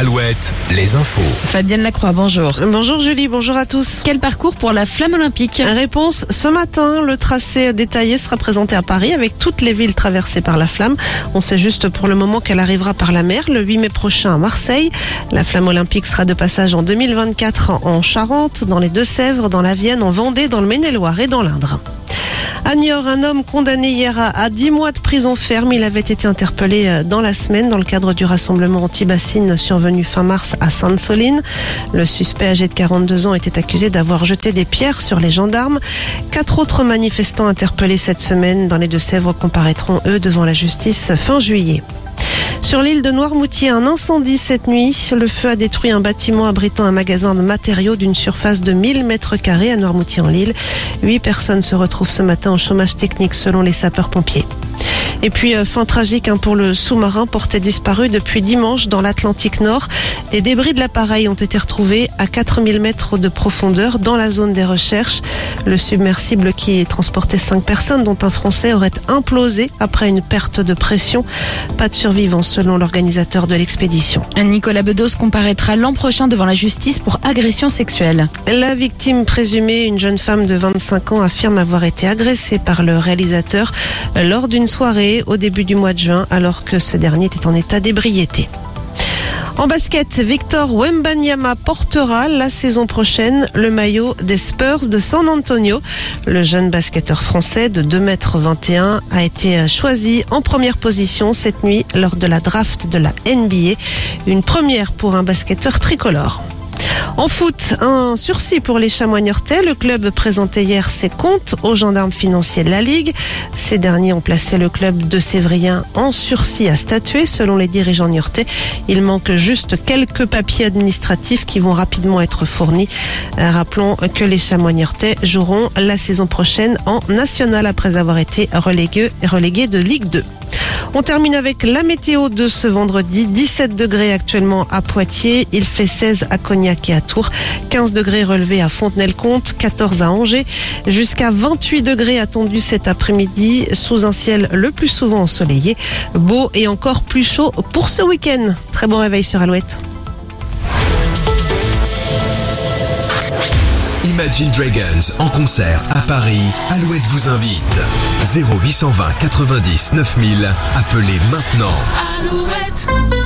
Alouette, les infos. Fabienne Lacroix, bonjour. Bonjour Julie, bonjour à tous. Quel parcours pour la flamme olympique? Réponse ce matin, le tracé détaillé sera présenté à Paris avec toutes les villes traversées par la flamme. On sait juste pour le moment qu'elle arrivera par la mer le 8 mai prochain à Marseille. La flamme olympique sera de passage en 2024 en Charente, dans les Deux-Sèvres, dans la Vienne, en Vendée, dans le Maine-et-Loire et dans l'Indre. À un homme condamné hier à, à 10 mois de prison ferme. Il avait été interpellé euh, dans la semaine dans le cadre du rassemblement anti-bassine survenu fin mars à Sainte-Soline. Le suspect âgé de 42 ans était accusé d'avoir jeté des pierres sur les gendarmes. Quatre autres manifestants interpellés cette semaine dans les Deux-Sèvres comparaîtront eux devant la justice fin juillet. Sur l'île de Noirmoutier, un incendie cette nuit. Le feu a détruit un bâtiment abritant un magasin de matériaux d'une surface de 1000 mètres carrés à Noirmoutier-en-Lille. Huit personnes se retrouvent ce matin en chômage technique selon les sapeurs-pompiers. Et puis, euh, fin tragique hein, pour le sous-marin porté disparu depuis dimanche dans l'Atlantique Nord. Des débris de l'appareil ont été retrouvés à 4000 mètres de profondeur dans la zone des recherches. Le submersible qui transportait cinq personnes, dont un Français, aurait implosé après une perte de pression. Pas de survivants selon l'organisateur de l'expédition. Nicolas Bedos comparaîtra l'an prochain devant la justice pour agression sexuelle. La victime présumée, une jeune femme de 25 ans, affirme avoir été agressée par le réalisateur lors d'une soirée au début du mois de juin alors que ce dernier était en état d'ébriété. En basket, Victor Wembanyama portera la saison prochaine le maillot des Spurs de San Antonio. Le jeune basketteur français de 2m21 a été choisi en première position cette nuit lors de la draft de la NBA. Une première pour un basketteur tricolore. En foot, un sursis pour les chamois niortais. Le club présentait hier ses comptes aux gendarmes financiers de la Ligue. Ces derniers ont placé le club de Sévrien en sursis à statuer. Selon les dirigeants niortais, il manque juste quelques papiers administratifs qui vont rapidement être fournis. Rappelons que les chamois niortais joueront la saison prochaine en national après avoir été relégués, relégués de Ligue 2. On termine avec la météo de ce vendredi. 17 degrés actuellement à Poitiers. Il fait 16 à Cognac et à Tours. 15 degrés relevés à Fontenay-le-Comte. 14 à Angers. Jusqu'à 28 degrés attendus cet après-midi sous un ciel le plus souvent ensoleillé. Beau et encore plus chaud pour ce week-end. Très bon réveil sur Alouette. Imagine Dragons en concert à Paris. Alouette vous invite. 0820 90 9000. Appelez maintenant. Alouette.